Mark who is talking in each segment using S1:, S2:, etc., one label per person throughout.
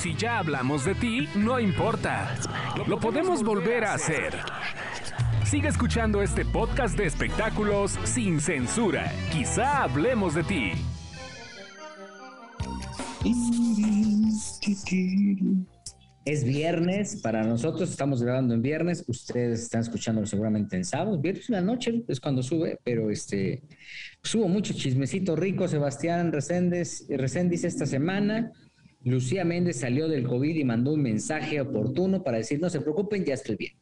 S1: Si ya hablamos de ti, no importa. Lo podemos volver a hacer. Sigue escuchando este podcast de espectáculos sin censura. Quizá hablemos de ti.
S2: Es viernes, para nosotros estamos grabando en viernes, ustedes están escuchándolo seguramente en sábado, viernes en la noche es cuando sube, pero este subo mucho chismecito rico, Sebastián Reséndez, Reséndiz esta semana, Lucía Méndez salió del COVID y mandó un mensaje oportuno para decir, no se preocupen, ya estoy bien.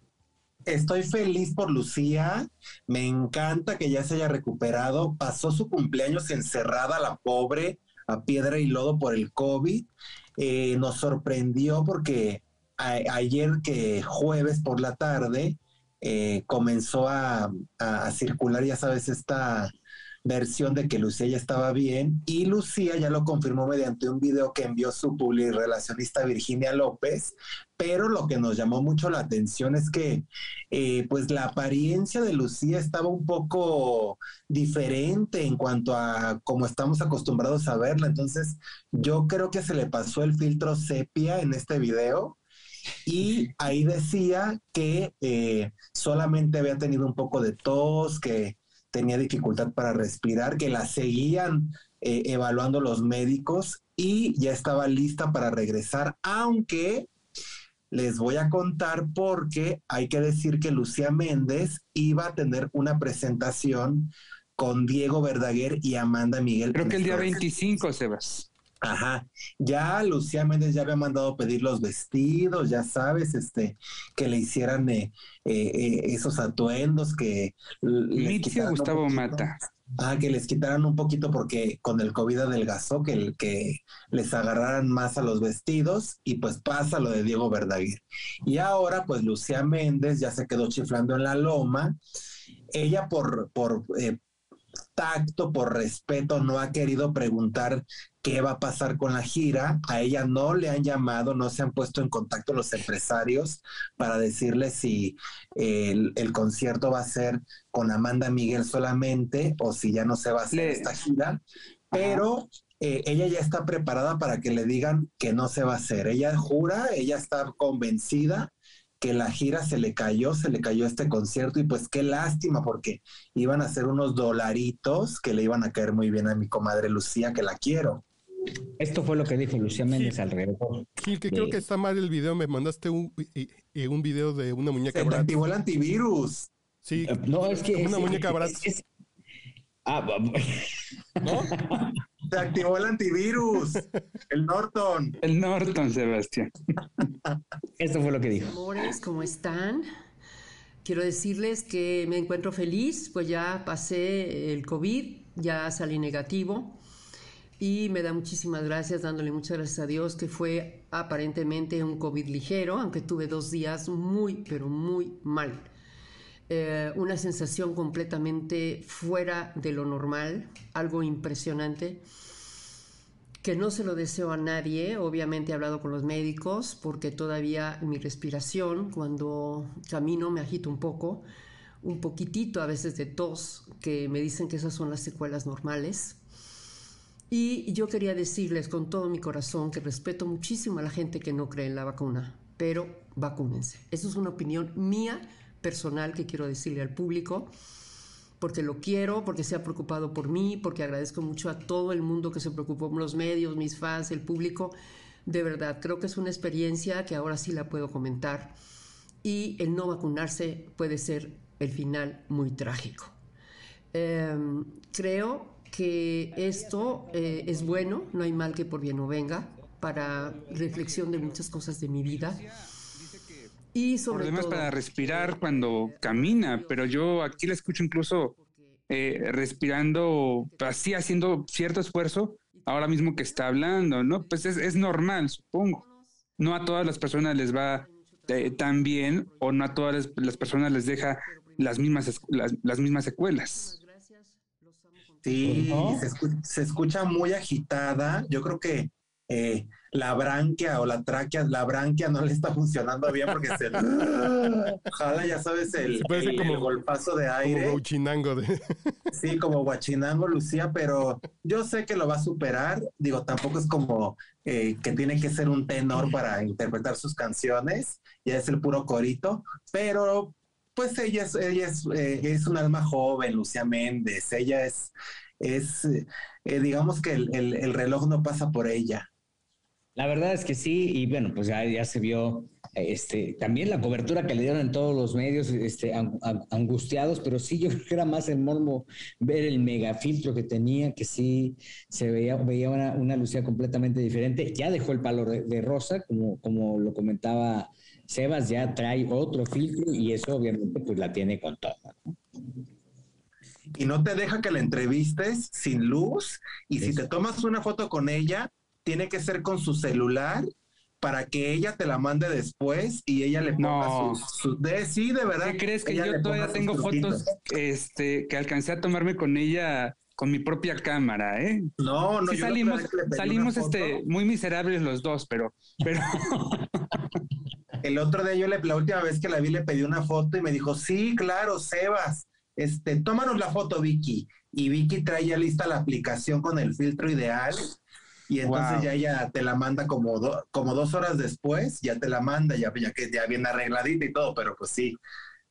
S3: Estoy feliz por Lucía, me encanta que ya se haya recuperado, pasó su cumpleaños encerrada la pobre a piedra y lodo por el COVID. Eh, nos sorprendió porque ayer que jueves por la tarde eh, comenzó a, a, circular, ya sabes, esta versión de que Lucía ya estaba bien y Lucía ya lo confirmó mediante un video que envió su relacionista Virginia López, pero lo que nos llamó mucho la atención es que eh, pues la apariencia de Lucía estaba un poco diferente en cuanto a cómo estamos acostumbrados a verla, entonces yo creo que se le pasó el filtro sepia en este video y ahí decía que eh, solamente había tenido un poco de tos, que tenía dificultad para respirar, que la seguían eh, evaluando los médicos y ya estaba lista para regresar, aunque les voy a contar porque hay que decir que Lucía Méndez iba a tener una presentación con Diego Verdaguer y Amanda Miguel.
S4: Creo que el día 25, Sebas.
S3: Ajá, ya Lucía Méndez ya había mandado pedir los vestidos, ya sabes, este, que le hicieran eh, eh, esos atuendos que...
S4: Mitzia Gustavo Mata.
S3: Ah, que les quitaran un poquito porque con el COVID adelgazó, que, que les agarraran más a los vestidos y pues pasa lo de Diego Verdaguer. Y ahora pues Lucía Méndez ya se quedó chiflando en la loma. Ella por, por eh, tacto, por respeto, no ha querido preguntar qué va a pasar con la gira. A ella no le han llamado, no se han puesto en contacto los empresarios para decirle si el, concierto va a ser con Amanda Miguel solamente o si ya no se va a hacer esta gira. Pero eh, ella ya está preparada para que le digan que no se va a hacer. Ella jura, ella está convencida que la gira se le cayó, se le cayó este concierto y pues qué lástima porque iban a ser unos dolaritos que le iban a caer muy bien a mi comadre Lucía, que la quiero.
S2: Esto fue lo que dijo Lucía Méndez alrededor.
S5: Gil, que creo que está mal el video. Me mandaste un, un video de una muñeca.
S3: Se activó el antivirus.
S5: Sí.
S2: Eh, no, es que.
S5: Una muñeca
S2: ah,
S3: ¿No? Se activó el antivirus. El Norton.
S4: El Norton, Sebastián.
S2: Esto fue lo que dijo.
S6: Amores, ¿cómo están? Quiero decirles que me encuentro feliz, pues ya pasé el COVID, ya salí negativo y me da muchísimas gracias, dándole muchas gracias a Dios, que fue aparentemente un COVID ligero, aunque tuve dos días muy, pero muy mal. Eh, una sensación completamente fuera de lo normal, algo impresionante, que no se lo deseo a nadie, obviamente he hablado con los médicos, porque todavía mi respiración, cuando camino me agito un poco, un poquitito a veces de tos, que me dicen que esas son las secuelas normales y yo quería decirles con todo mi corazón que respeto muchísimo a la gente que no cree en la vacuna, pero vacúnense. Eso es una opinión mía personal que quiero decirle al público, porque lo quiero, porque se ha preocupado por mí, porque agradezco mucho a todo el mundo que se preocupó, los medios, mis fans, el público. De verdad, creo que es una experiencia que ahora sí la puedo comentar y el no vacunarse puede ser el final muy trágico. Em, creo que esto eh, es bueno, no hay mal que por bien no venga, para reflexión de muchas cosas de mi vida. Y sobre
S4: Problemas para respirar cuando camina, pero yo aquí la escucho incluso eh, respirando así, haciendo cierto esfuerzo, ahora mismo que está hablando, ¿no? Pues es, normal, supongo. No a todas las personas les va eh, tan bien o no a todas las, personas les deja las mismas, las mismas secuelas.
S3: Sí, se, escucha, muy agitada. Yo creo que eh, la branquia o la tráquea, la branquia no le está funcionando bien porque se ojalá ya sabes el,
S5: como-
S3: el golpazo de aire.
S5: Como Gauchinango de...
S3: Sí, como Guachinango, Lucía, pero yo sé que lo va a superar. Digo, tampoco es como eh, que tiene que ser un tenor para interpretar sus canciones, ya es el puro corito, pero pues ella es, ella es, eh, es un alma joven, Lucía Méndez, ella es, es eh, digamos que el, el- el reloj no pasa por ella.
S2: La verdad es que sí, y bueno, pues ya, se vio este, también la cobertura que le dieron en todos los medios, este, ang- ang- angustiados, pero sí yo creo que era más el mormo ver el megafiltro que tenía, que sí se veía, veía una, una Lucía completamente diferente. Ya dejó el palo de, de rosa, como, como lo comentaba Sebas, ya trae otro filtro y eso obviamente pues la tiene con todo. ¿no?
S3: Y no te deja que la entrevistes sin luz, y si te tomas una foto con ella, tiene que ser con su celular para que ella te la mande después y ella le ponga
S4: No.
S3: sus, sus- de, sí, de verdad.
S4: ¿Qué crees que yo todavía tengo fotos este, que alcancé a tomarme con ella con mi propia cámara, ¿eh?
S3: No, no,
S4: Sí
S3: yo
S4: salimos, salimos este, muy miserables los dos, pero, pero
S3: El otro día yo le, la última vez que la vi le pedí una foto y me dijo, sí, claro, Sebas, este, tómanos la foto, Vicky. Y Vicky trae ya lista la aplicación con el filtro ideal. Y entonces
S4: Wow.
S3: ya ella te la manda como, do- como dos horas después, ya te la manda, ya, ya que ya viene arregladita y todo, pero pues sí,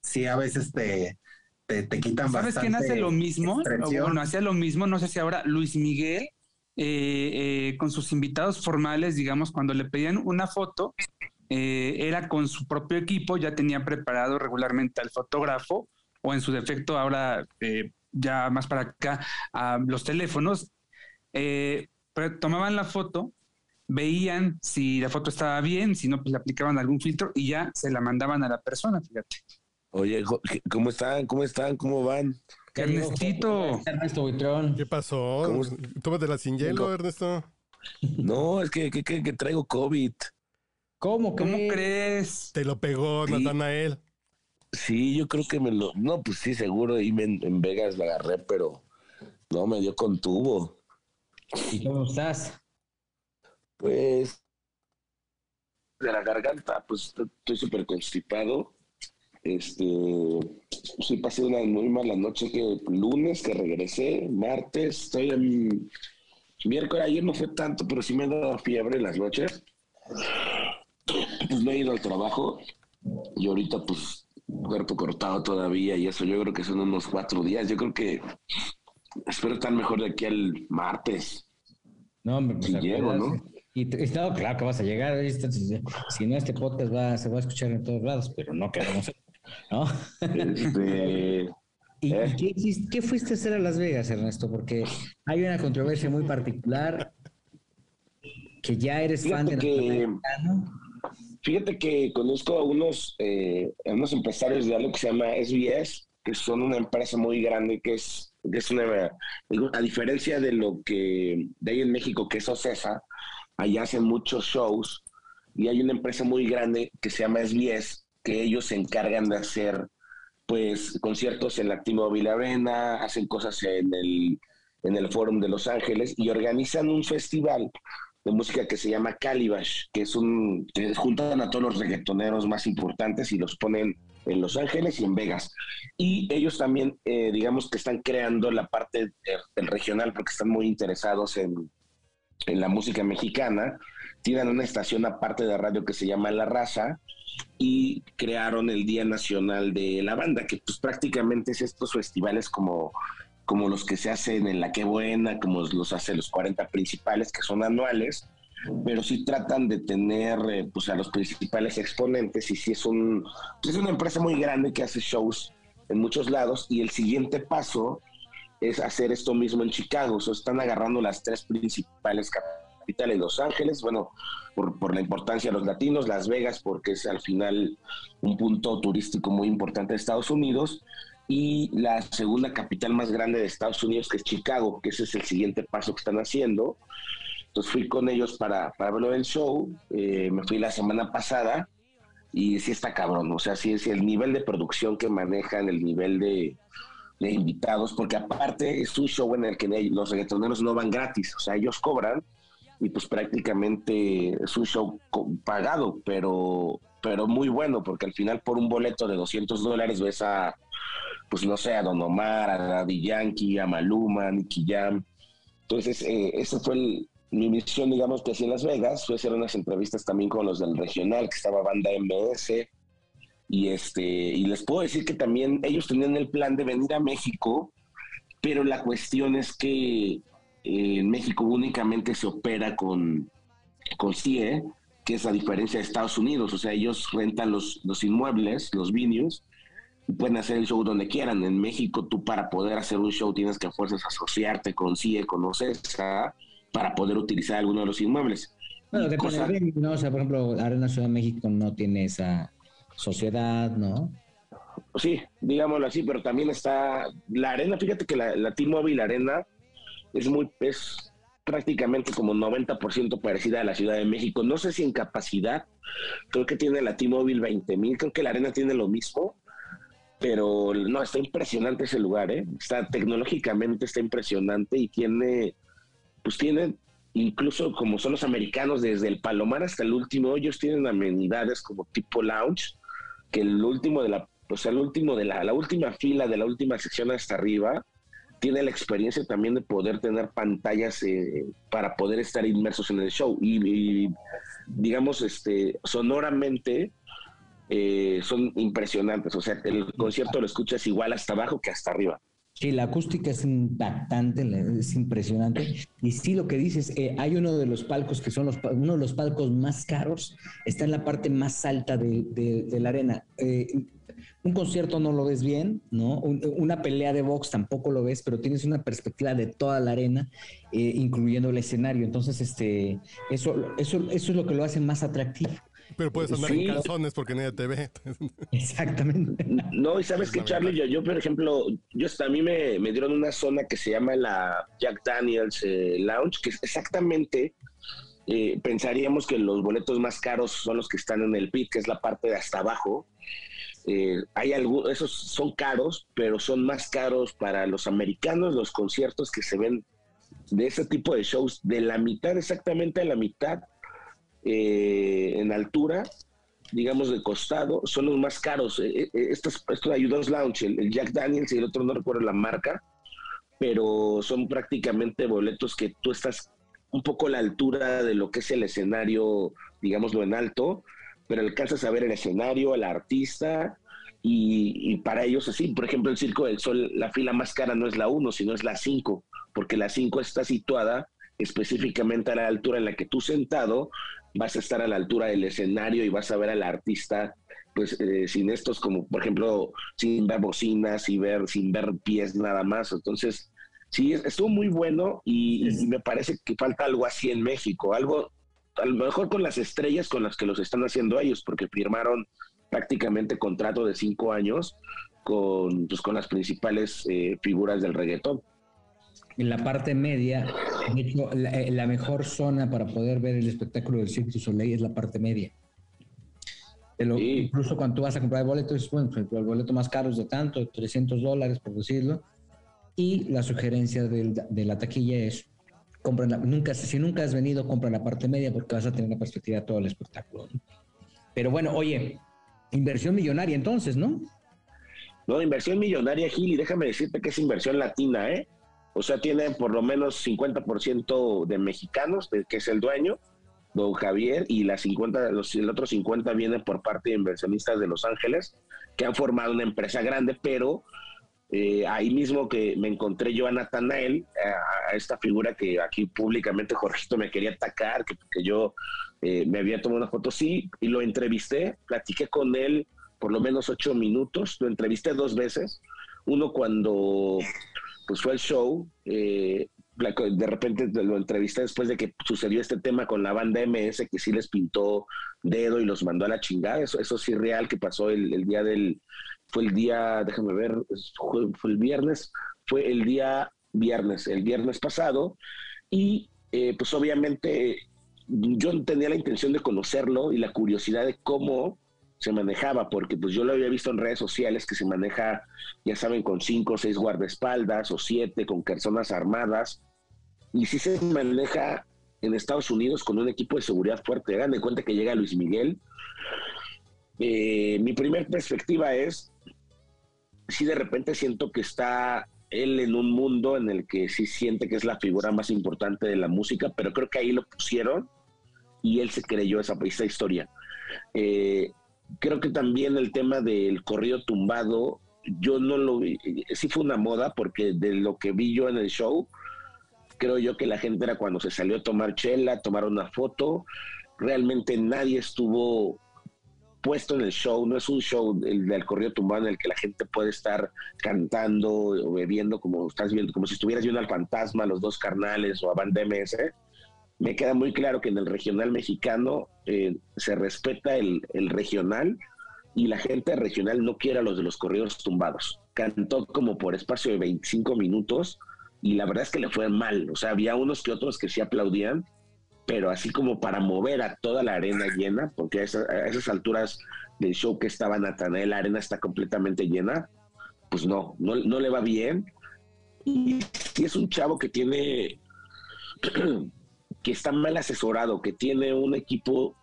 S3: sí, a veces te, te, te quitan
S4: ¿sabes quién
S3: bastante
S4: hace lo mismo? O. Bueno, hacía lo mismo, no sé si ahora Luis Miguel, eh, eh, con sus invitados formales, digamos, cuando le pedían una foto, eh, era con su propio equipo, ya tenía preparado regularmente al fotógrafo, o en su defecto ahora, eh, ya más para acá, a los teléfonos, eh, pero tomaban la foto, veían si la foto estaba bien, si no, pues le aplicaban algún filtro y ya se la mandaban a la persona, fíjate.
S7: Oye, ¿cómo están? ¿Cómo están? ¿Cómo van?
S4: Ernestito.
S2: Ernesto Buitrón.
S5: ¿Qué pasó?
S7: ¿Cómo es?
S5: Tómatela sin hielo, Ernesto.
S7: No, es que, que, que- que traigo COVID.
S2: ¿Cómo,
S4: ¿Cómo
S2: crees?
S4: crees?
S5: Te lo pegó
S7: Sí.
S5: Natanael.
S7: Sí, yo creo que me lo... No, pues sí, seguro me- en, Vegas la agarré, pero no, me dio con tubo.
S2: ¿Y cómo estás?
S7: Pues de la garganta, pues estoy súper constipado. Este, sí, pasé una muy mala noche que lunes que regresé, martes, estoy en miércoles, ayer no fue tanto, pero sí me ha dado fiebre en las noches. Pues no he ido al trabajo y ahorita pues cuerpo cortado todavía y eso yo creo que son unos cuatro días. Yo creo que espero estar mejor de aquí al martes.
S2: No, hombre, pues
S7: Sí llego. ¿no?
S2: Y, y no, claro que vas a llegar. Si si no, este podcast va, se va a escuchar en todos lados, pero no queremos. ¿No?
S7: Este,
S2: ¿Y,
S7: ¿Eh?
S2: qué, fuiste a hacer a Las Vegas, Ernesto? Porque hay una controversia muy particular que ya eres fan de
S7: que-
S2: Natanael
S7: Fíjate que conozco a unos, eh, a unos empresarios de algo que se llama SBS, que son una empresa muy grande, que es, que es una, a diferencia de lo que de ahí en México, que es Ocesa, allá hacen muchos shows y hay una empresa muy grande que se llama SBS, que ellos se encargan de hacer pues conciertos en la T-Mobile Arena, hacen cosas en el, en el Fórum de Los Ángeles y organizan un festival de música que se llama Calibash, que es un que juntan a todos los reggaetoneros más importantes y los ponen en Los Ángeles y en Vegas. Y ellos también, eh, digamos que están creando la parte del regional porque están muy interesados en, en la música mexicana. Tienen una estación aparte de radio que se llama La Raza y crearon el Día Nacional de la Banda, que pues prácticamente es estos festivales como como los que se hacen en La Qué Buena, como los hace los 40 principales, que son anuales, pero sí tratan de tener eh, pues a los principales exponentes y sí es, un, pues, es una empresa muy grande que hace shows en muchos lados y el siguiente paso es hacer esto mismo en Chicago, o sea, están agarrando las tres principales capitales, Los Ángeles, bueno, por, por la importancia de los latinos, Las Vegas, porque es al final un punto turístico muy importante de Estados Unidos, y la segunda capital más grande de Estados Unidos, que es Chicago, que ese es el siguiente paso que están haciendo. Entonces fui con ellos para, para verlo del show, eh, me fui la semana pasada y sí está cabrón, o sea, sí es el nivel de producción que manejan, el nivel de, de invitados, porque aparte es un show en el que los reggaetoneros no van gratis, o sea, ellos cobran y pues prácticamente es un show pagado, pero, pero muy bueno, porque al final por un boleto de 200 dólares ves a, pues no sé, a Don Omar, a Daddy Yankee, a Maluma, a Nicky Jam. Entonces, eh, esa fue mi misión, digamos, que así en Las Vegas, fue hacer unas entrevistas también con los del regional, que estaba banda MS, y este, y les puedo decir que también ellos tenían el plan de venir a México, pero la cuestión es que en México únicamente se opera con, con CIE, que es a diferencia de Estados Unidos. O sea, ellos rentan los, los inmuebles, los venues, pueden hacer el show donde quieran. En México, tú para poder hacer un show tienes que a fuerzas asociarte con CIE, con OCESA, para poder utilizar alguno de los inmuebles.
S2: Bueno, depende ¿no? O sea, por ejemplo, Arena Ciudad de México no tiene esa sociedad, ¿no?
S7: Sí, digámoslo así, pero también está la arena, fíjate que la, la T-Mobile Arena es muy, es prácticamente como 90% parecida a la Ciudad de México. No sé si en capacidad, creo que tiene la T-Mobile 20 mil, creo que la arena tiene lo mismo, pero no, está impresionante ese lugar, ¿eh? Está tecnológicamente, está impresionante y tiene, pues tiene, incluso como son los americanos, desde el Palomar hasta el último, ellos tienen amenidades como tipo lounge, que el último de la, o sea, el último de la, la última fila de la última sección hasta arriba, tiene la experiencia también de poder tener pantallas eh, para poder estar inmersos en el show y, digamos este sonoramente eh, son impresionantes o sea el concierto lo escuchas igual hasta abajo que hasta arriba
S2: Sí, la acústica es impactante, es impresionante. Y sí, lo que dices, eh, hay uno de los palcos que son los, uno de los palcos más caros, está en la parte más alta de, de, la arena un concierto no lo ves bien, ¿no? una pelea de box tampoco lo ves, pero tienes una perspectiva de toda la arena, eh, incluyendo el escenario. Entonces, este, eso, eso, eso es lo que lo hace más atractivo.
S5: Pero puedes andar en calzones porque nadie te ve.
S2: Exactamente.
S7: No, y sabes que, Charlie, yo, yo, por ejemplo, yo a mí me, me, dieron una zona que se llama la Jack Daniels eh, Lounge, que es exactamente, eh, pensaríamos que los boletos más caros son los que están en el pit, que es la parte de hasta abajo, eh, hay algunos, esos son caros, pero son más caros para los americanos los conciertos que se ven de ese tipo de shows, de la mitad, exactamente a la mitad eh, en altura, digamos de costado, son los más caros. Eh, estos, estos hay dos lounge, el, Jack Daniels y el otro no recuerdo la marca, pero son prácticamente boletos que tú estás un poco a la altura de lo que es el escenario, digámoslo en alto, pero alcanzas a ver el escenario, el artista, y, para ellos así, por ejemplo, el Circo del Sol, la fila más cara no es la 1, sino es la 5, porque la 5 está situada específicamente a la altura en la que tú sentado vas a estar a la altura del escenario y vas a ver al artista pues eh, sin estos como por ejemplo sin ver bocinas y ver sin ver pies nada más entonces sí estuvo muy bueno y, y, me parece que falta algo así en México algo a lo mejor con las estrellas con las que los están haciendo ellos, porque firmaron prácticamente contrato de cinco años con, pues, con las principales eh, figuras del reggaetón.
S2: En la parte media, eh, la, mejor zona para poder ver el espectáculo del Cirque du Soleil es la parte media. Incluso cuando tú vas a comprar el boleto, es bueno, pues, el boleto más caro es de tanto, 300 dólares por decirlo. Y la sugerencia de la taquilla es nunca, si nunca has venido, compra la parte media porque vas a tener una perspectiva de todo el espectáculo. Pero bueno, oye, inversión millonaria entonces, ¿no?
S7: No, inversión millonaria, Gil, y déjame decirte que es inversión latina, ¿eh? O sea, tiene por lo menos 50% de mexicanos, que es el dueño, don Javier, y la 50, los, el otro 50 viene por parte de inversionistas de Los Ángeles, que han formado una empresa grande, pero eh, ahí mismo que me encontré yo a Natanael, a, esta figura que aquí públicamente Jorgito me quería atacar, que, yo eh, me había tomado una foto, sí, y lo entrevisté, platiqué con él por lo menos ocho minutos, lo entrevisté dos veces, uno cuando pues fue el show, eh, de repente lo entrevisté después de que sucedió este tema con la banda MS, que sí les pintó dedo y los mandó a la chingada, eso, eso sí real que pasó el día del, fue el día, déjame ver, fue, el viernes, fue el día viernes, el viernes pasado, y eh, pues obviamente yo tenía la intención de conocerlo y la curiosidad de cómo se manejaba, porque pues yo lo había visto en redes sociales que se maneja, ya saben, con cinco o seis guardaespaldas o siete, con personas armadas, y sí se maneja en Estados Unidos con un equipo de seguridad fuerte. Hagan de cuenta que llega Luis Miguel. Eh, mi primer perspectiva es, si de repente siento que está él en un mundo en el que sí siente que es la figura más importante de la música, pero creo que ahí lo pusieron y él se creyó esa, esa historia. Eh, creo que también el tema del corrido tumbado, yo no lo vi, sí fue una moda porque de lo que vi yo en el show, creo yo que la gente era cuando se salió a tomar chela, tomar una foto, realmente nadie estuvo puesto en el show, no es un show el del corrido tumbado en el que la gente puede estar cantando o bebiendo como estás viendo, como si estuvieras viendo al fantasma, los dos carnales o a Band MS. Me queda muy claro que en el regional mexicano eh, se respeta el, regional y la gente regional no quiere a los de los corridos tumbados. Cantó como por espacio de 25 minutos y la verdad es que le fue mal. O sea, había unos que otros que sí aplaudían, pero así como para mover a toda la arena llena, porque a, esas alturas del show que estaba Natanael, la arena está completamente llena, pues no, no, le va bien. Y si es un chavo que tiene, que está mal asesorado, que tiene un equipo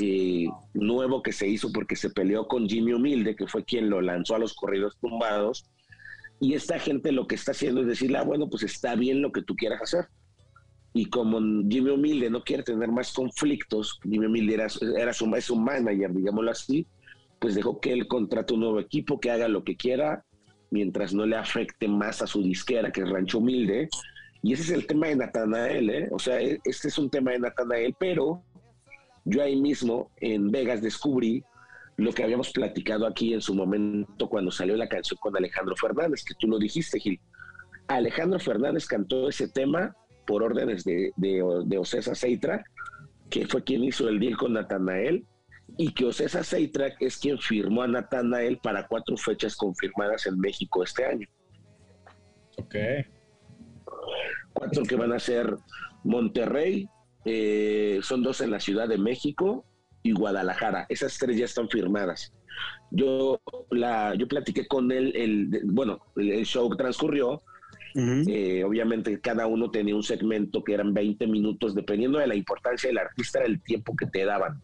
S7: eh, nuevo que se hizo porque se peleó con Jimmy Humilde, que fue quien lo lanzó a los corridos tumbados, y esta gente lo que está haciendo es decirle, ah, bueno, pues está bien lo que tú quieras hacer y como Jimmy Humilde no quiere tener más conflictos, Jimmy Humilde era, su, es un manager, digámoslo así, pues dejó que él contrate un nuevo equipo, que haga lo que quiera, mientras no le afecte más a su disquera, que es Rancho Humilde. Y ese es el tema de Natanael, ¿eh? O sea, e, este es un tema de Natanael, pero yo ahí mismo en Vegas descubrí lo que habíamos platicado aquí en su momento cuando salió la canción con Alejandro Fernández, que tú lo dijiste, Gil. Alejandro Fernández cantó ese tema por órdenes de, de, Ocesa Seitra, que fue quien hizo el deal con Natanael, y que Ocesa Seitra es quien firmó a Natanael para cuatro fechas confirmadas en México este año.
S2: Ok.
S7: Cuatro que van a ser Monterrey, eh, son dos en la Ciudad de México y Guadalajara. Esas tres ya están firmadas. Yo, la, yo platiqué con él, el, bueno, el show transcurrió eh, obviamente cada uno tenía un segmento que eran 20 minutos, dependiendo de la importancia del artista, era el tiempo que te daban.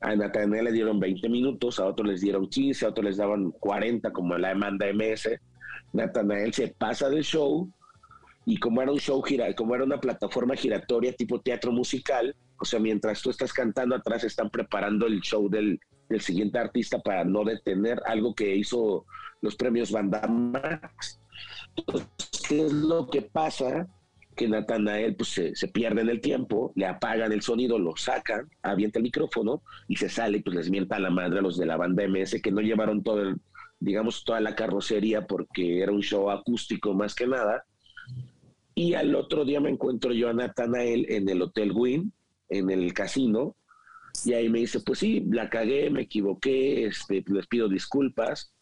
S7: A Natanael le dieron 20 minutos, a otros les dieron 15, a otros les daban 40, como la demanda MS. Natanael se pasa del show y como era un show gira, como era una plataforma giratoria tipo teatro musical, o sea, mientras tú estás cantando atrás están preparando el show del, del siguiente artista para no detener algo que hizo los premios Bandamax ¿qué es lo que pasa? Que Natanael pues, se, pierde en el tiempo, le apagan el sonido, lo sacan, avienta el micrófono y se sale pues les mienta a la madre a los de la banda MS que no llevaron todo el, digamos, toda la carrocería porque era un show acústico más que nada. Y al otro día me encuentro yo a Natanael en el Hotel Win, en el casino, y ahí me dice, pues sí, la cagué, me equivoqué, este, les pido disculpas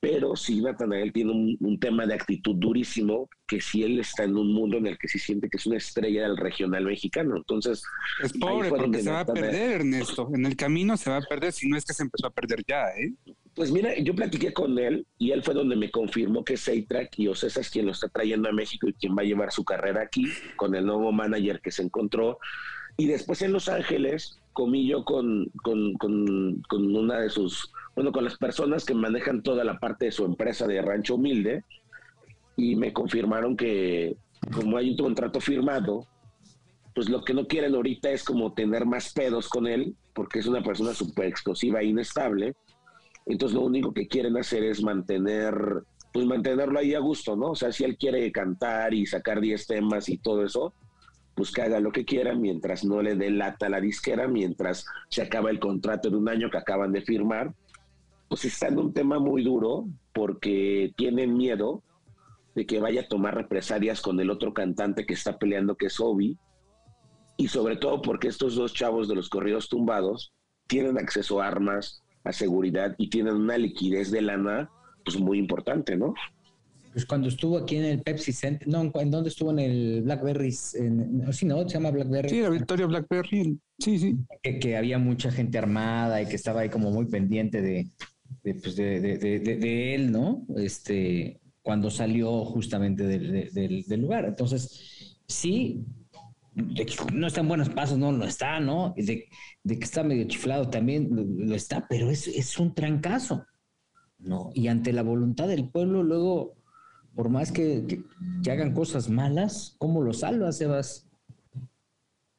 S7: pero sí Natanael tiene un, tema de actitud durísimo, que si él está en un mundo en el que sí siente que es una estrella del regional mexicano. Entonces...
S4: Es pobre porque se va a perder, Ernesto. En el camino se va a perder, si no es que se empezó a perder ya, ¿eh?
S7: Pues mira, yo platiqué con él y él fue donde me confirmó que Seitrack y Ocesa es quien lo está trayendo a México y quien va a llevar su carrera aquí con el nuevo manager que se encontró. Y después en Los Ángeles comí yo con, con, con, con una de sus bueno, con las personas que manejan toda la parte de su empresa de Rancho Humilde y me confirmaron que como hay un contrato firmado, pues lo que no quieren ahorita es como tener más pedos con él, porque es una persona súper explosiva e inestable. Entonces lo único que quieren hacer es mantener, pues mantenerlo ahí a gusto, ¿no? O sea, si él quiere cantar y sacar 10 temas y todo eso, pues que haga lo que quiera mientras no le dé lata a la disquera, mientras se acaba el contrato de un año que acaban de firmar pues está en un tema muy duro porque tienen miedo de que vaya a tomar represalias con el otro cantante que está peleando, que es Obi, y sobre todo porque estos dos chavos de los corridos tumbados tienen acceso a armas, a seguridad y tienen una liquidez de lana pues muy importante, ¿no?
S2: Pues cuando estuvo aquí en el Pepsi Center, no, ¿en dónde estuvo? En el Blackberries, en, sí, ¿no? Se llama Blackberry.
S4: Sí, la Victoria Blackberry, sí, sí.
S2: que, había mucha gente armada y que estaba ahí como muy pendiente de, pues, de, de, de, de, él, ¿no? Este, cuando salió justamente del, del, lugar. Entonces, sí, no está en buenos pasos, no lo está, ¿no? De, de que está medio chiflado también lo, está, pero es, es un trancazo, ¿no? Y ante la voluntad del pueblo, luego, por más que hagan cosas malas, ¿cómo lo salvas, Sebas?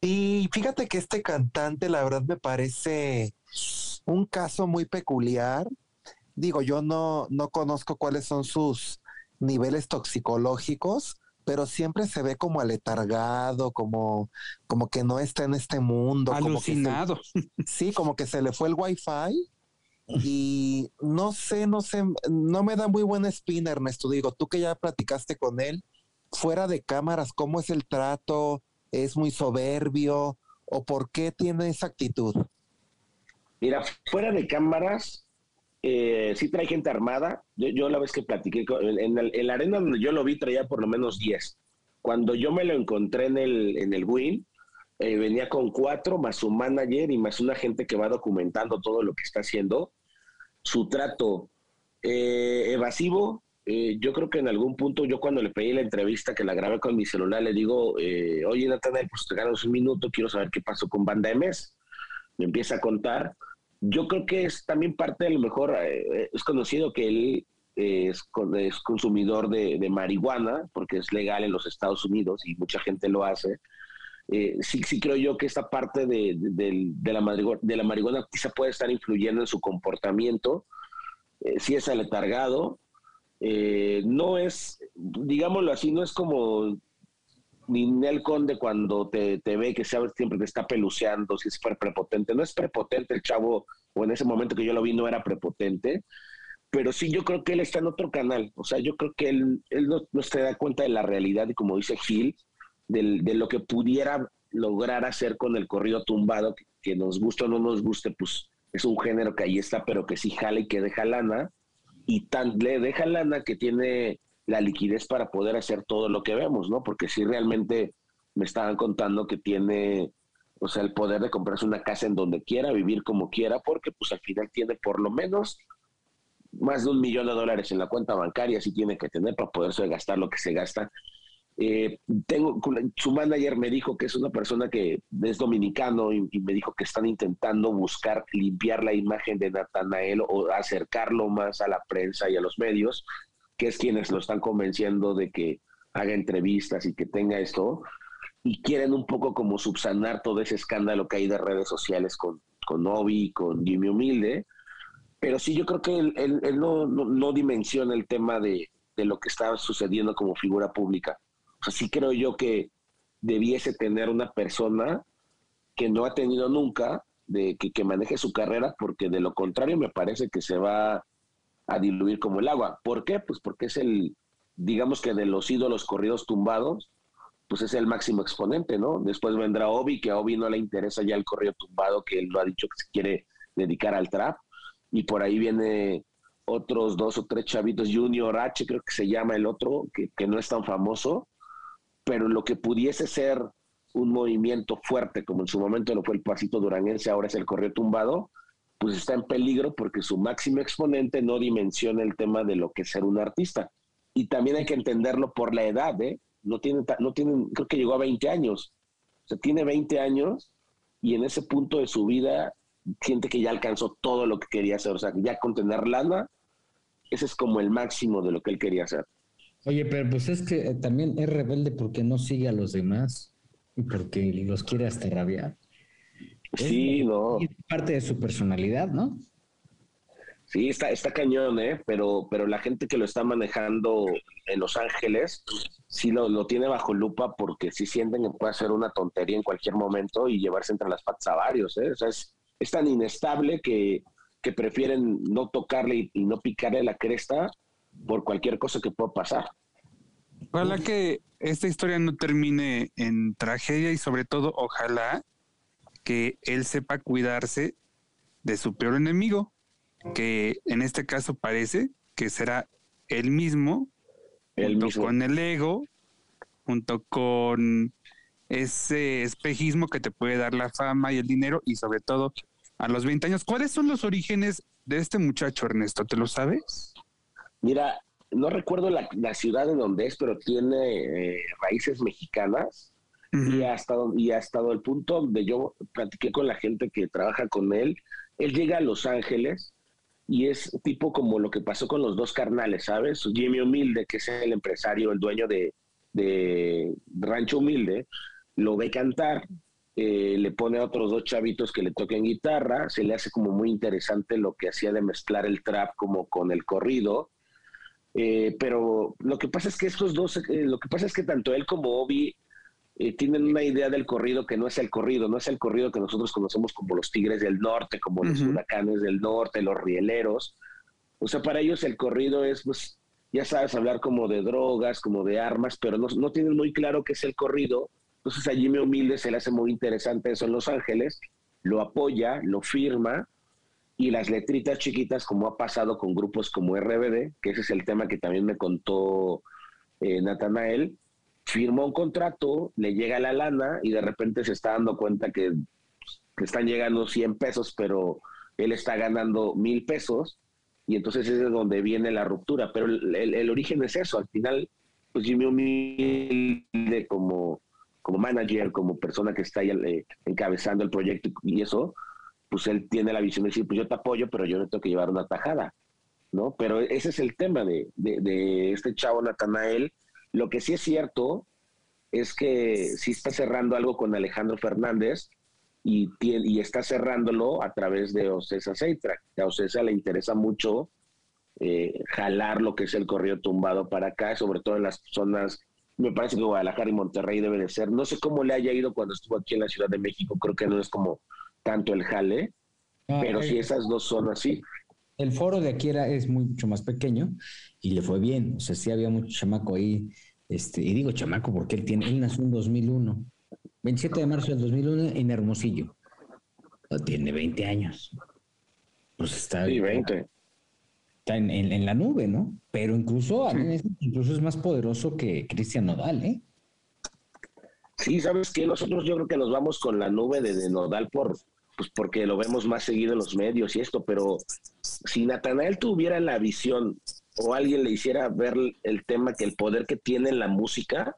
S8: Y fíjate que este cantante, la verdad, me parece un caso muy peculiar. Digo, yo no, no conozco cuáles son sus niveles toxicológicos, pero siempre se ve como aletargado, como, como que no está en este mundo. como que se-
S4: Alucinado.
S8: sí, como que se le fue el wifi. Y no sé, no sé, no me da muy buena espina, Ernesto. Digo, tú que ya platicaste con él, fuera de cámaras, ¿cómo es el trato? ¿Es muy soberbio? ¿O por qué tiene esa actitud?
S7: Mira, fuera de cámaras, eh, sí trae gente armada. Yo, yo la vez que platiqué, con- en, el- en la arena donde yo lo vi traía por lo menos 10. Cuando yo me lo encontré en el, en el Win, eh, venía con cuatro, más su manager y más una gente que va documentando todo lo que está haciendo. Su trato eh, evasivo, eh, yo creo que en algún punto, yo cuando le pedí la entrevista que la grabé con mi celular, le digo, eh, oye Nathaniel, pues te ganas un minuto, quiero saber qué pasó con Banda MS. Me empieza a contar. Yo creo que es también parte, a lo mejor, eh, es conocido que él es, es consumidor de, de marihuana, porque es legal en los Estados Unidos y mucha gente lo hace. Eh, sí, sí creo yo que esta parte de, de- de la, de la marihuana quizá puede estar influyendo en su comportamiento. Eh, sí es aletargado. Eh, no es, digámoslo así, no es como Ninel Conde cuando te, te ve que sabe, siempre te está peluceando, si es súper prepotente. No es prepotente el chavo, o en ese momento que yo lo vi no era prepotente, pero sí yo creo que él está en otro canal. O sea, yo creo que él, él no, no se da cuenta de la realidad y como dice Gil, del- de lo que pudiera lograr hacer con el corrido tumbado, que, que nos guste o no nos guste, pues es un género que ahí está, pero que sí jala y que deja lana, y tan le deja lana que tiene la liquidez para poder hacer todo lo que vemos, ¿no? Porque si realmente me estaban contando que tiene, o sea, el poder de comprarse una casa en donde quiera, vivir como quiera, porque pues al final tiene por lo menos más de un millón de dólares en la cuenta bancaria, sí tiene que tener para poderse gastar lo que se gasta. Eh, tengo, su manager me dijo que es una persona que es dominicano y, y me dijo que están intentando buscar limpiar la imagen de Natanael o acercarlo más a la prensa y a los medios, que es quienes lo están convenciendo de que haga entrevistas y que tenga esto, y quieren un poco como subsanar todo ese escándalo que hay de redes sociales con, con Obi, con Jimmy Humilde, pero sí yo creo que él, él- no, no, no dimensiona el tema de, de lo que está sucediendo como figura pública. O sea, sí creo yo que debiese tener una persona que no ha tenido nunca, de que, que maneje su carrera, porque de lo contrario me parece que se va a diluir como el agua. ¿Por qué? Pues porque es el, digamos que de los ídolos corridos tumbados, pues es el máximo exponente, ¿no? Después vendrá Obi, que a Obi no le interesa ya el corrido tumbado, que él lo ha dicho que se quiere dedicar al trap, y por ahí viene otros dos o tres chavitos, Junior H creo que se llama el otro, que, que no es tan famoso, pero lo que pudiese ser un movimiento fuerte, como en su momento lo fue el pasito duranguense, ahora es el correo tumbado, pues está en peligro porque su máximo exponente no dimensiona el tema de lo que es ser un artista. Y también hay que entenderlo por la edad, ¿eh? No tiene, no tiene, creo que llegó a 20 años. O sea, tiene 20 años y en ese punto de su vida siente que ya alcanzó todo lo que quería hacer. O sea, ya con tener lana, ese es como el máximo de lo que él quería hacer.
S2: Oye, pero pues es que también es rebelde porque no sigue a los demás y porque los quiere hasta rabiar.
S7: Sí, no.
S2: Es parte de su personalidad, ¿no?
S7: Sí, está, está cañón, ¿eh? Pero, pero la gente que lo está manejando en Los Ángeles sí lo, lo tiene bajo lupa porque sí sienten que puede hacer una tontería en cualquier momento y llevarse entre las patas a varios, ¿eh? O sea, es, es tan inestable que, que prefieren no tocarle y, y no picarle la cresta por cualquier cosa que pueda pasar.
S4: Ojalá que esta historia no termine en tragedia y sobre todo ojalá que él sepa cuidarse de su peor enemigo, que en este caso parece que será él mismo,
S7: Él
S4: junto
S7: mismo.
S4: con el ego, junto con ese espejismo que te puede dar la fama y el dinero y sobre todo a los 20 años. ¿Cuáles son los orígenes de este muchacho, Ernesto? ¿Te lo sabes?
S7: Mira, no recuerdo la, la ciudad en donde es, pero tiene eh, raíces mexicanas. Y, hasta, y hasta el punto donde yo platiqué con la gente que trabaja con él, él llega a Los Ángeles y es tipo como lo que pasó con los dos carnales, ¿sabes? Jimmy Humilde, que es el empresario, el dueño de, de Rancho Humilde, lo ve cantar, eh, le pone a otros dos chavitos que le toquen guitarra, se le hace como muy interesante lo que hacía de mezclar el trap como con el corrido. Eh, pero lo que pasa es que estos dos, eh, lo que pasa es que tanto él como Obi tienen una idea del corrido que no es el corrido, no es el corrido que nosotros conocemos como los Tigres del Norte, como los huracanes del norte, los rieleros. O sea, para ellos el corrido es, pues, ya sabes, hablar como de drogas, como de armas, pero no, no tienen muy claro qué es el corrido. Entonces a Jimmy Humilde se le hace muy interesante eso en Los Ángeles, lo apoya, lo firma y las letritas chiquitas, como ha pasado con grupos como RBD, que ese es el tema que también me contó eh, Natanael, firmó un contrato, le llega la lana y de repente se está dando cuenta que, que están llegando 100 pesos, pero él está ganando mil pesos y entonces es de donde viene la ruptura. Pero el, origen es eso, al final, pues Jimmy Humilde como como manager, como persona que está eh, encabezando el proyecto y eso, pues él tiene la visión de decir, pues yo te apoyo, pero yo no tengo que llevar una tajada, ¿no? Pero ese es el tema de, de, este chavo Natanael. Lo que sí es cierto es que sí está cerrando algo con Alejandro Fernández y, y está cerrándolo a través de Ocesa Seitra. A Ocesa le interesa mucho eh, jalar lo que es el corrido tumbado para acá, sobre todo en las zonas me parece que Guadalajara y Monterrey deben de ser. No sé cómo le haya ido cuando estuvo aquí en la Ciudad de México, creo que no es como tanto el jale, pero sí esas dos son así.
S2: El foro de aquí era, es mucho más pequeño y le fue bien, o sea, sí había mucho chamaco ahí, este, y digo chamaco porque él tiene, él nació en 2001, 27 de marzo del 2001 en Hermosillo, tiene 20 años. Pues está...
S7: Sí, 20
S2: está en, la nube, ¿no? Pero incluso, incluso es más poderoso que Cristian Nodal, ¿eh?
S7: Sí, sabes que nosotros yo creo que nos vamos con la nube de, Nodal por, pues porque lo vemos más seguido en los medios y esto, pero si Natanael tuviera la visión o alguien le hiciera ver el tema que el poder que tiene en la música,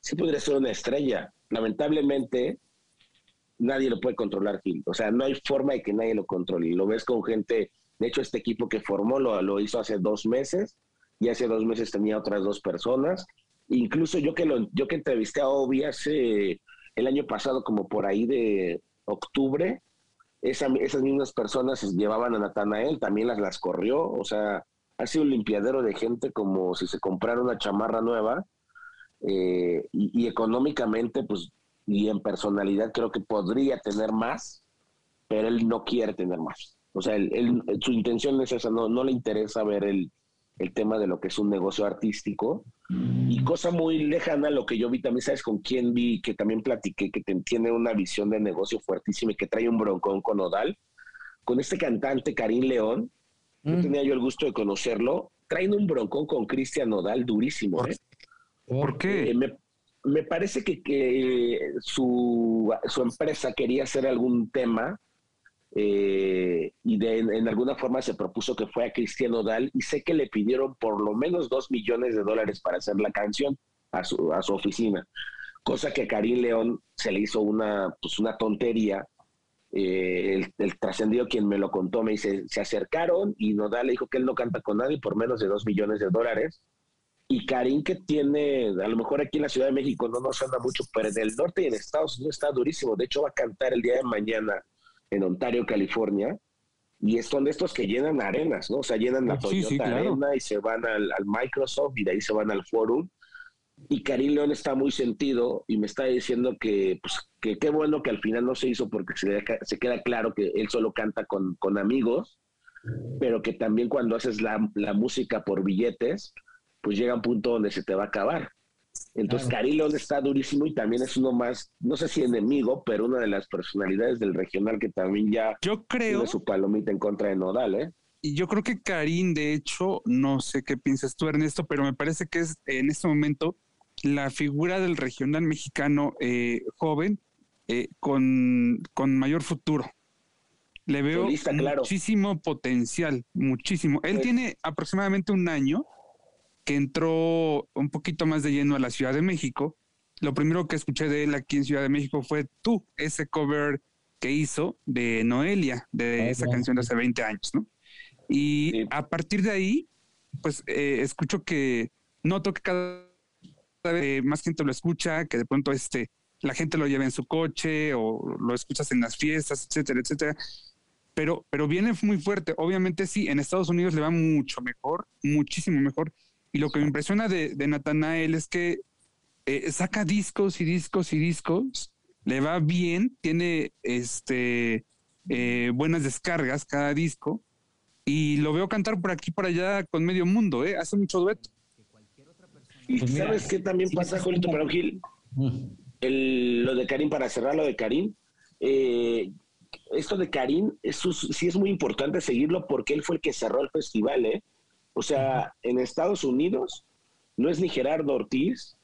S7: sí podría ser una estrella. Lamentablemente, nadie lo puede controlar, Gil. O sea, no hay forma de que nadie lo controle. Lo ves con gente de hecho, este equipo que formó lo, lo hizo hace dos meses y hace dos meses tenía otras dos personas. Incluso yo que, lo, yo que entrevisté a Obi hace el año pasado, como por ahí de octubre, esas mismas personas llevaban a Natanael, también las, las corrió, o sea, ha sido un limpiadero de gente como si se comprara una chamarra nueva eh, y, económicamente, pues, y en personalidad creo que podría tener más, pero él no quiere tener más. O sea, su intención es esa, no, no le interesa ver el, tema de lo que es un negocio artístico. Y cosa muy lejana, lo que yo vi también, ¿sabes con quién vi? Que también platiqué, que tiene una visión de negocio fuertísima y que trae un broncón con Odal. Con este cantante, Karim León, mm. tenía yo el gusto de conocerlo, traen un broncón con Cristian Odal durísimo. ¿eh?
S4: ¿Por qué?
S7: Eh, me, me, parece que, que su, su empresa quería hacer algún tema eh, y de, en, alguna forma se propuso que fue a Cristiano Dal y sé que le pidieron por lo menos dos millones de dólares para hacer la canción a su, a su oficina, cosa que a Karim León se le hizo una, pues una tontería. Eh, el, trascendido quien me lo contó me dice, se acercaron y Nodal le dijo que él no canta con nadie por menos de dos millones de dólares. Y Karim que tiene, a lo mejor aquí en la Ciudad de México no nos anda mucho, pero en el norte y en Estados Unidos está durísimo. De hecho va a cantar el día de mañana en Ontario, California, y son de estos que llenan arenas, ¿no? O sea, llenan la Toyota Arena y se van al, Microsoft y de ahí se van al Forum. Y Karim León está muy sentido y me está diciendo que, pues, que qué bueno que al final no se hizo porque se, se queda claro que él solo canta con, con amigos, pero que también cuando haces la, la música por billetes, pues llega un punto donde se te va a acabar. Entonces, claro. está durísimo y también es uno más, no sé si enemigo, pero una de las personalidades del regional que también ya
S4: yo creo,
S7: tiene su palomita en contra de Nodal, ¿eh?
S4: Y yo creo que Karim, de hecho, no sé qué piensas tú, Ernesto, pero me parece que es en este momento la figura del regional mexicano eh, joven eh, con, mayor futuro. Le veo muchísimo potencial, muchísimo. Él pues tiene aproximadamente un año que entró un poquito más de lleno a la Ciudad de México lo primero que escuché de él aquí en Ciudad de México fue tú, ese cover que hizo de Noelia, de
S2: Ah,
S4: esa canción de hace 20 años, ¿no? Y
S7: Sí.
S4: a partir de ahí, pues eh, escucho que noto que cada vez más gente lo escucha, que de pronto este, la gente lo lleva en su coche o lo escuchas en las fiestas, etcétera, etcétera. Pero, pero viene muy fuerte. Obviamente sí, en Estados Unidos le va mucho mejor, muchísimo mejor. Y lo que me impresiona de, de Natanael es que eh, saca discos y discos y discos, le va bien, tiene este eh, buenas descargas cada disco y lo veo cantar por aquí por allá con medio mundo, ¿eh? hace mucho dueto.
S7: Y
S2: Pues mira,
S7: ¿Sabes qué también
S2: sí,
S7: pasa,
S2: sí,
S7: Julito
S2: sí.
S7: Pero Gil?
S2: Mm.
S7: El, lo de Karim, para cerrar lo de Karim, eh, esto de Karim, eso es- sí es muy importante seguirlo porque él fue el que cerró el festival, ¿eh? O sea, en Estados Unidos no es ni Gerardo Ortiz,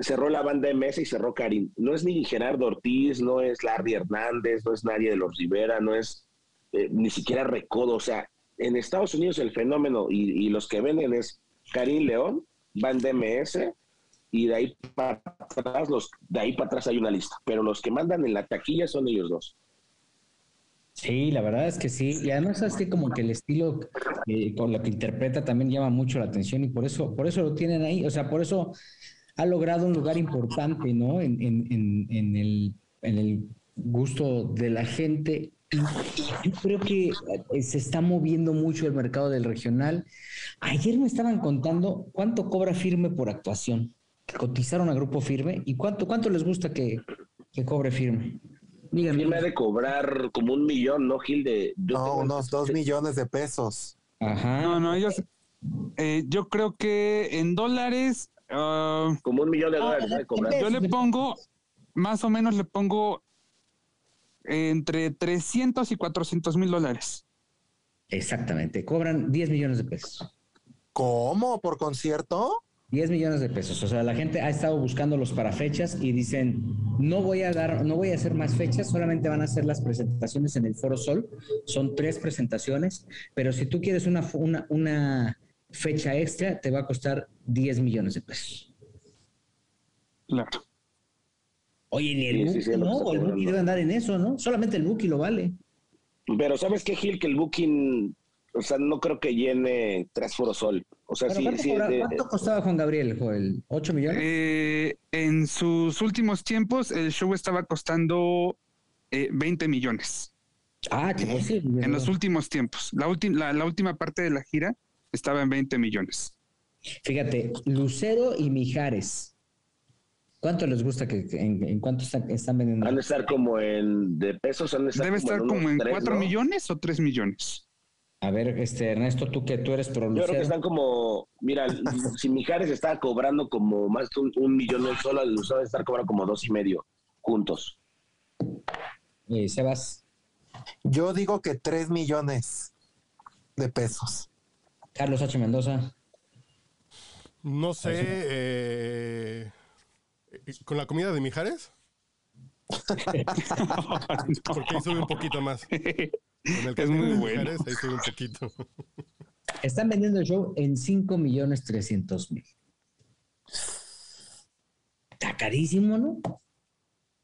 S7: cerró la banda MS y cerró Karim. No es ni Gerardo Ortiz, no es Larry Hernández, no es nadie de los Rivera, no es eh, ni siquiera Recodo. O sea, en Estados Unidos el fenómeno y, los que venden es Karim León, banda MS, y de ahí para atrás, los, de ahí para atrás hay una lista. Pero los que mandan en la taquilla son ellos dos.
S2: Sí, la verdad es que sí. Y además es que como que el estilo eh, con lo que interpreta también llama mucho la atención y por eso, por eso lo tienen ahí. O sea, por eso ha logrado un lugar importante, ¿no? En, en, en, el, en el gusto de la gente. Y yo creo que eh, se está moviendo mucho el mercado del regional. Ayer me estaban contando cuánto cobra firme por actuación. Cotizaron a grupo firme y cuánto, cuánto les gusta que, que cobre firme. Díganme.
S7: Firme ha de cobrar como un millón, ¿no, Gil? De, yo
S8: No, unos dos millones de pesos.
S2: Ajá.
S4: No, no, ellos, eh, yo creo que en dólares, ah,
S7: Como un millón de dólares de cobrar.
S4: yo le pongo, más o menos le pongo entre 300 y 400 mil dólares.
S2: Exactamente, cobran 10 millones de pesos.
S8: ¿Cómo? ¿Por concierto?
S2: 10 millones de pesos. O sea, la gente ha estado buscándolos para fechas y dicen, no voy a dar, no voy a hacer más fechas, solamente van a hacer las presentaciones en el Foro Sol. Son tres presentaciones, pero si tú quieres una, una, una fecha extra, te va a costar 10 millones de pesos.
S4: Claro.
S2: Oye, ni el
S7: Sí,
S2: Buki, ¿no? el Buki debe andar en eso, ¿no? Solamente el Buki lo vale.
S7: Pero ¿sabes qué, Gil? Que el booking, o sea, no creo que llene tres Forosol. O sea,
S2: Pero
S7: sí,
S2: ¿cuánto,
S7: sí,
S2: cobra-
S7: de-
S2: cuánto costaba Juan Gabriel, Joel? ¿8 millones?
S4: Eh, en sus últimos tiempos, el show estaba costando eh, 20 millones.
S2: ah, que pues sí.
S4: En los últimos tiempos. La, última la, la última parte de la gira estaba en 20 millones.
S2: Fíjate, Lucero y Mijares. ¿Cuánto les gusta que, que- en, en cuánto están, están vendiendo?
S7: han de estar como en, de pesos, han de estar
S4: Debe estar
S7: unos
S4: como en
S7: tres,
S4: 4
S7: ¿no?
S4: millones o 3 millones.
S2: A ver, este Ernesto, tú que tú eres pro
S7: Yo creo que están como, mira, si Mijares estaba cobrando como más de un, un millón él solo, el Lucero debe estar cobrando como dos y medio juntos.
S2: Eh, Sebas,
S8: Yo digo que tres millones de pesos.
S2: Carlos H. Mendoza.
S5: No sé. eh, ¿Con la comida de Mijares? Porque ahí sube un poquito más. Con el
S4: Es muy bueno.
S5: Mijares, ahí un poquito.
S2: Están vendiendo el show en 5 millones 300 mil. Está carísimo, ¿no?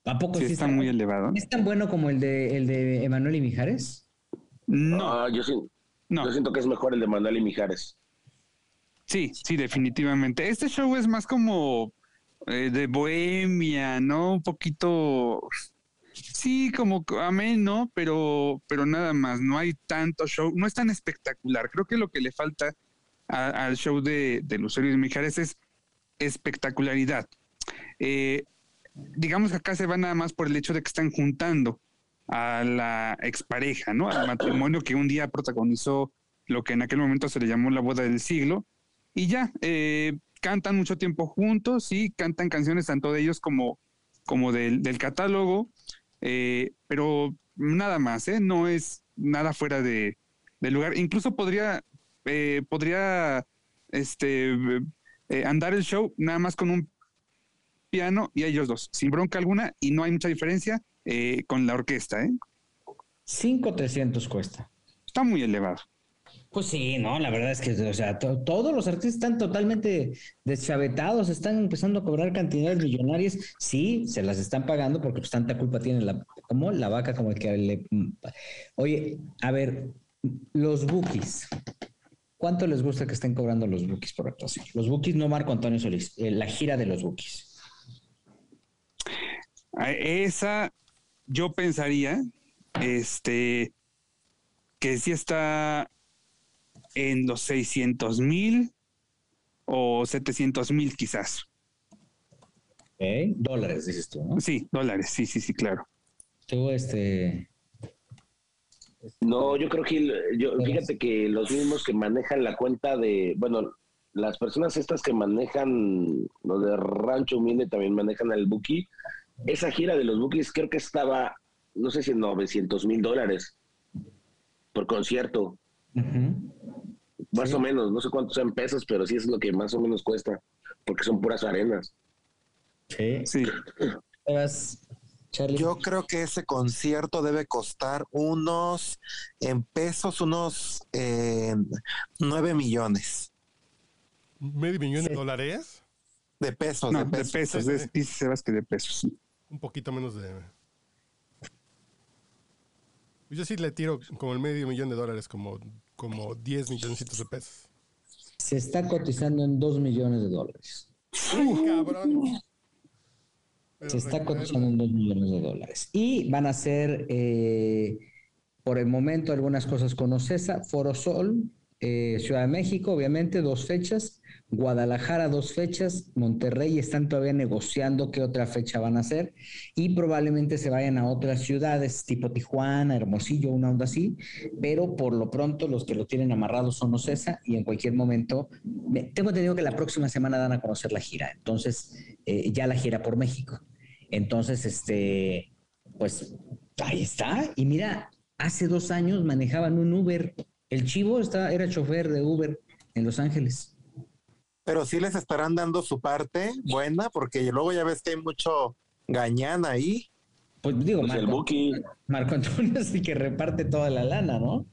S2: ¿A poco
S4: Sí,
S2: sí
S4: está muy elevado.
S2: ¿Es tan bueno como el de, el de Emanuel y Mijares?
S4: No,
S7: Ah, yo, sí-
S4: no.
S7: yo siento que es mejor el de Manuel y Mijares.
S4: Sí, sí, definitivamente. Este show es más como eh, de bohemia, ¿no? Un poquito, sí, como ameno, pero, pero nada más. No hay tanto show, no es tan espectacular. Creo que lo que le falta al show de, de Lucero y Mijares es espectacularidad. Eh, digamos que acá se va nada más por el hecho de que están juntando a la expareja, ¿no? Al matrimonio que un día protagonizó lo que en aquel momento se le llamó la boda del siglo. Y ya, eh, cantan mucho tiempo juntos, sí, cantan canciones tanto de ellos como, como del, del catálogo, eh, pero nada más, ¿eh? No es nada fuera de, de lugar. Incluso podría, eh, podría este, eh, andar el show nada más con un piano y ellos dos, sin bronca alguna, y no hay mucha diferencia eh, con la orquesta, ¿eh?
S2: 5,300 cuesta.
S4: Está muy elevado.
S2: Pues sí, no, la verdad es que, o sea, to- todos los artistas están totalmente deschavetados, están empezando a cobrar cantidades millonarias. Sí, se las están pagando porque pues tanta culpa tiene la, como la vaca como el que le... Oye, a ver, los bookies. ¿Cuánto les gusta que estén cobrando los bookies por actuación? Los bookies, no Marco Antonio Solís, eh, la gira de los bookies.
S4: Esa, yo pensaría, este, que sí está en los 600 mil o 700 mil quizás.
S2: ¿Eh? Dólares, dices tú, ¿no?
S4: Sí, dólares, sí, sí, sí, claro.
S2: Tú, este...
S7: No, yo creo que, yo, fíjate que los mismos que manejan la cuenta de, bueno, las personas estas que manejan lo de Rancho Humilde también manejan el Buki. Esa gira de los Bukis creo que estaba, no sé si en 900 mil dólares por concierto,
S2: ujú.
S7: Más
S2: Sí.
S7: o menos, no sé cuántos sean pesos, pero sí es lo que más o menos cuesta, porque son puras arenas.
S2: Sí.
S4: Sí.
S8: Yo creo que ese concierto debe costar unos, en pesos, unos eh, 9 millones
S5: ¿Medio millón de
S2: Sí.
S5: dólares?
S8: de pesos.
S4: No,
S8: de
S4: de
S8: pesos.
S4: pesos,
S5: Sí,
S4: de-
S5: sí.
S4: dice Sebas que de pesos.
S5: Un poquito menos de... Yo sí le tiro como el medio millón de dólares, como, como 10 milloncitos de pesos.
S2: Se está cotizando en 2 millones de dólares.
S5: ¡Ay, cabrón! Pero
S2: Se está cotizando en 2 millones de dólares. Y van a ser, eh, por el momento, algunas cosas con Ocesa, Foro Sol, eh, Ciudad de México, obviamente, dos fechas, Guadalajara, dos fechas, Monterrey están todavía negociando qué otra fecha van a hacer y probablemente se vayan a otras ciudades tipo Tijuana, Hermosillo, una onda así, pero por lo pronto los que lo tienen amarrado son Ocesa y en cualquier momento, me- tengo entendido que la próxima semana dan a conocer la gira, entonces eh, ya la gira por México. Entonces, este, pues ahí está. Y mira, hace dos años manejaban un Uber. El chivo está, era chofer de Uber en Los Ángeles.
S8: Pero sí les estarán dando su parte buena, porque luego ya ves que hay mucho gañán ahí.
S2: Pues digo,
S7: Pues el
S2: Marco,
S7: Buki,
S2: Marco Antonio el que reparte toda la lana, ¿no?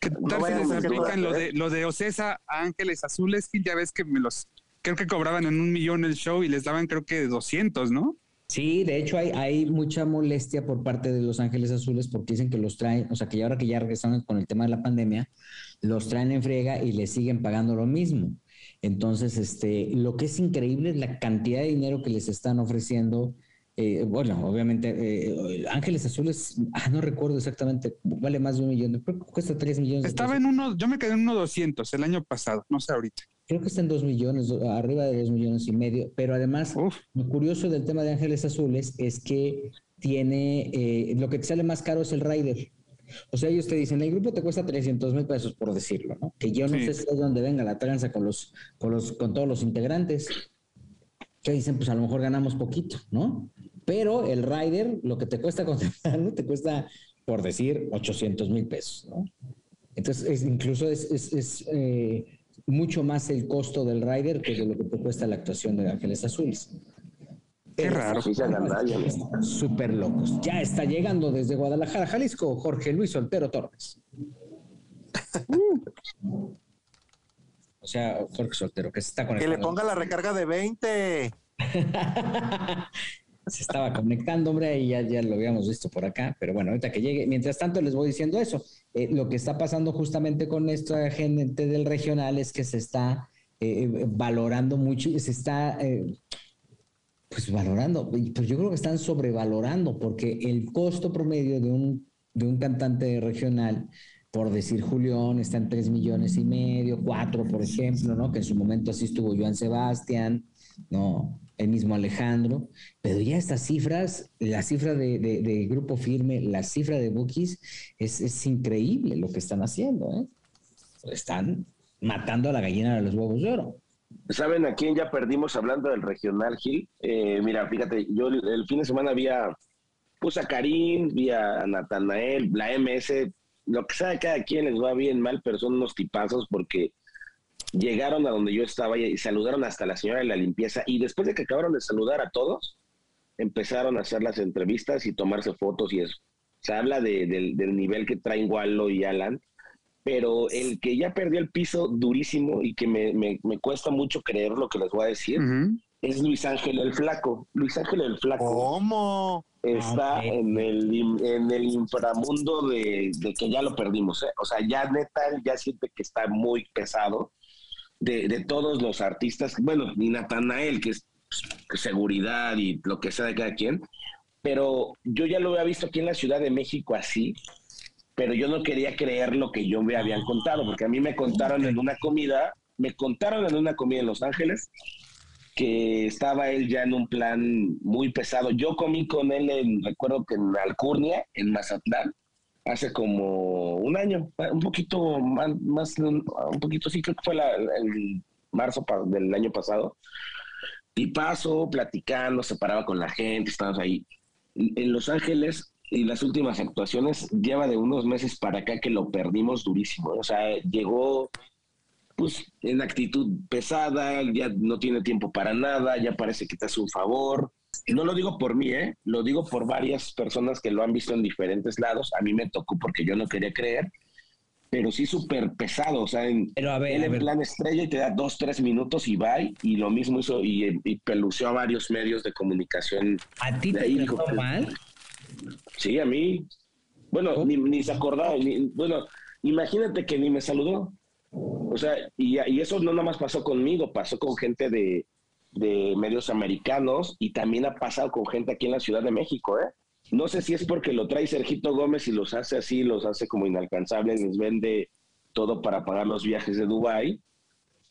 S4: ¿Qué
S8: No
S4: tal si
S8: vayan
S4: les aplican lo de, lo de Ocesa a Ángeles Azules? Gil? ya ves que me los, creo que cobraban en un millón el show y les daban creo que 200, ¿no?
S2: Sí, de hecho hay, hay mucha molestia por parte de Los Ángeles Azules porque dicen que los traen, o sea, que ya ahora que ya regresaron con el tema de la pandemia, los traen en friega y les siguen pagando lo mismo. Entonces, este, lo que es increíble es la cantidad de dinero que les están ofreciendo. Eh, bueno, obviamente, eh, Ángeles Azules, ah, no recuerdo exactamente, vale más de un millón, creo que cuesta tres millones.
S4: Estaba en uno, yo me quedé en uno 200 el año pasado, no sé ahorita.
S2: Creo que está en dos millones, arriba de dos millones y medio, pero además
S4: Uf,
S2: Lo curioso del tema de Ángeles Azules es que tiene, eh, lo que te sale más caro es el rider. O sea, ellos te dicen, el grupo te cuesta 300 mil pesos, por decirlo, ¿no? Que yo no
S4: Sí.
S2: sé si es donde venga la tranza con los, con los, con todos los integrantes. Que dicen, pues a lo mejor ganamos poquito, ¿no? Pero el rider, lo que te cuesta contratarlo, te cuesta, por decir, 800 mil pesos, ¿no? Entonces, es, incluso es, es, es, eh, mucho más el costo del rider que de lo que te cuesta la actuación de Ángeles Azules.
S4: Qué raro.
S2: Súper locos. Ya está llegando desde Guadalajara, Jalisco, Jorge Luis Soltero Torres. O sea, Jorge Soltero, que se está
S8: Que
S2: conectando.
S8: le ponga la recarga de 20.
S2: se estaba conectando, hombre, y ya, ya lo habíamos visto por acá, pero bueno, ahorita que llegue, mientras tanto les voy diciendo eso. Eh, lo que está pasando justamente con esta gente del regional es que se está eh, valorando mucho y se está, eh, pues valorando, y pues yo creo que están sobrevalorando, porque el costo promedio de un, de un cantante regional, por decir Julián, está en tres millones y medio, cuatro, por ejemplo, ¿no? Que en su momento así estuvo Joan Sebastián, ¿no? El mismo Alejandro, pero ya estas cifras, la cifra de Grupo Firme, la cifra de Bookies, es, es increíble lo que están haciendo, ¿eh? Están matando a la gallina de los huevos de oro.
S7: ¿Saben a quién ya perdimos hablando del regional, Gil? Eh, mira, fíjate, yo el, fin de semana vi a, puse a Karim, vi a Natanael, la MS, lo que sea cada quien les va bien mal, pero son unos tipazos porque llegaron a donde yo estaba y, saludaron hasta la señora de la limpieza y después de que acabaron de saludar a todos, empezaron a hacer las entrevistas y tomarse fotos y eso. Se habla de- del nivel que traen Wallo y Alan pero el que ya perdió el piso durísimo y que me, me, me cuesta mucho creer lo que les voy a decir, es Luis Ángel el Flaco. Luis Ángel el Flaco
S8: ¿Cómo?
S7: está
S2: Ok.
S7: en, el, en el inframundo de, de que ya lo perdimos. ¿eh? O sea, ya neta, ya siente que está muy pesado de, de todos los artistas. Bueno, ni Natanael, que es pues, seguridad y lo que sea de cada quien. Pero yo ya lo había visto aquí en la Ciudad de México así, pero yo no quería creer lo que yo me habían contado, porque a mí me contaron en una comida, me contaron en una comida en Los Ángeles que estaba él ya en un plan muy pesado. Yo comí con él, en, recuerdo que en Alcurnia, en Mazatlán, hace como un año, un poquito más, más un, poquito, sí, creo que fue la- el marzo del año pasado. Y paso, platicando, se paraba con la gente, estábamos ahí. En Los Ángeles, y las últimas actuaciones, lleva de unos meses para acá que lo perdimos durísimo. O sea, llegó pues en actitud pesada, ya no tiene tiempo para nada, ya parece que te hace un favor. No lo digo por mí, ¿eh? lo digo por varias personas que lo han visto en diferentes lados. A mí me tocó porque yo no quería creer, pero sí súper pesado. O sea, en,
S2: Pero a ver,
S7: él
S2: a
S7: en
S2: ver.
S7: plan estrella y te da dos, tres minutos y va. Y lo mismo hizo y, y pelució a varios medios de comunicación.
S2: ¿A ti te
S7: ahí
S2: trató
S7: dijo que-
S2: mal?
S7: Sí, a mí. Bueno,
S2: ¿Oh?
S7: ni, ni se acordaba. ni- bueno, imagínate que ni me saludó. O sea, y, y eso no nada más pasó conmigo, pasó con gente de, de medios americanos y también ha pasado con gente aquí en la Ciudad de México, ¿eh? No sé si es porque lo trae Sergito Gómez y los hace así, los hace como inalcanzables, les vende todo para pagar los viajes de Dubái,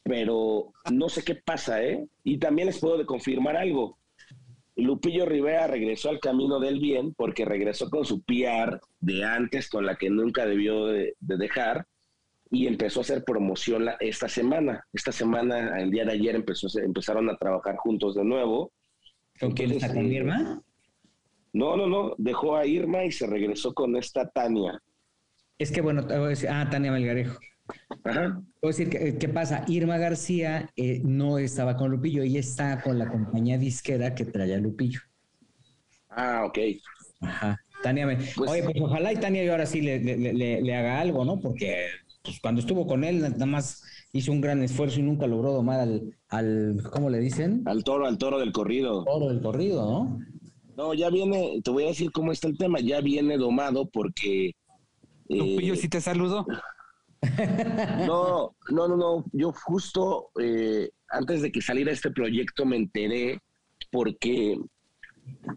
S7: pero no sé qué pasa, ¿eh? Y también les puedo de confirmar algo. Lupillo Rivera regresó al camino del bien porque regresó con su PR de antes, con la que nunca debió de, de dejar, y empezó a hacer promoción la- esta semana. Esta semana, el día de ayer, empezó, empezaron a trabajar juntos de nuevo.
S2: ¿Con quién está? ¿Con Irma?
S7: No, no, no, dejó a Irma y se regresó con esta Tania.
S2: Es que bueno, te voy a decir- ah, Tania Melgarejo.
S7: Ajá.
S2: Voy a decir, que- ¿qué pasa? Irma García eh, no estaba con Lupillo, ella está con la compañía disquera que traía Lupillo.
S7: Ah, ok.
S2: Ajá. Tania, me...
S7: Pues-
S2: oye, pues ojalá y Tania yo ahora sí le, le- le- le haga algo, ¿no? Porque pues, cuando estuvo con él, nada más hizo un gran esfuerzo y nunca logró domar al, al ¿cómo le dicen?
S7: Al toro, al toro del corrido.
S2: Toro del corrido, ¿no?
S7: No, ya viene, te voy a decir cómo está el tema, ya viene domado porque... eh,
S4: Lupillo sí te saludo.
S7: No, no, no, no. Yo justo eh, antes de que saliera este proyecto me enteré porque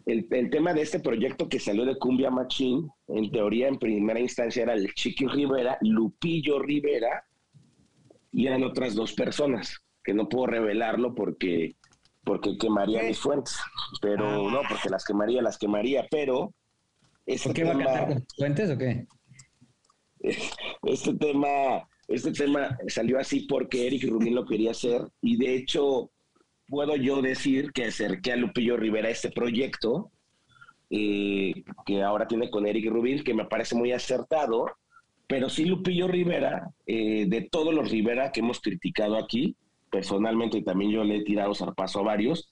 S7: el, el tema de este proyecto que salió de Cumbia Machín, en teoría en primera instancia era el Chiqui Rivera, Lupillo Rivera y eran otras dos personas que no puedo revelarlo porque porque quemaría mis fuentes, pero no, porque las quemaría, las quemaría, pero este
S2: ¿Por qué va a cantar con tus fuentes o qué?
S7: Este tema, este tema salió así porque Eric Rubin lo quería hacer y de hecho puedo yo decir que acerqué a Lupillo Rivera a este proyecto eh, que ahora tiene con Eric Rubin, que me parece muy acertado, pero sí Lupillo Rivera, eh, de todos los Rivera que hemos criticado aquí, personalmente y también yo le he tirado zarpazo a varios,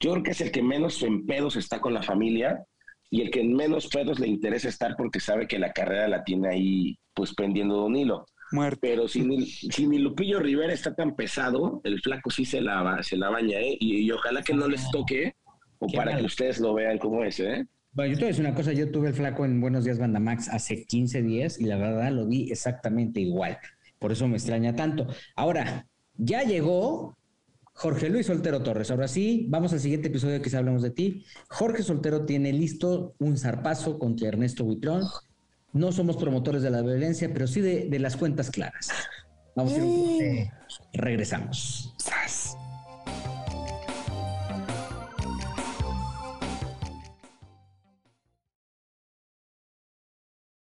S7: yo creo que es el que menos en pedos está con la familia y el que en menos pedos le interesa estar porque sabe que la carrera la tiene ahí pues pendiendo de un hilo.
S4: Muerto.
S7: Pero si ni, si ni Lupillo Rivera está tan pesado, el flaco sí se la, se la baña, ¿eh? Y, y ojalá que no les toque, o
S2: Qué
S7: para
S2: mal.
S7: que ustedes lo vean como es, ¿eh?
S2: Bueno, yo te voy a decir una cosa, yo tuve el flaco en Buenos Días Bandamax hace 15 días y la verdad lo vi exactamente igual. Por eso me extraña tanto. Ahora, ya llegó Jorge Luis Soltero Torres. Ahora sí, vamos al siguiente episodio que se hablamos de ti. Jorge Soltero tiene listo un zarpazo contra Ernesto Buitrón. No somos promotores de la violencia, pero sí de, de las cuentas claras. Vamos a ir regresamos.
S4: Sas.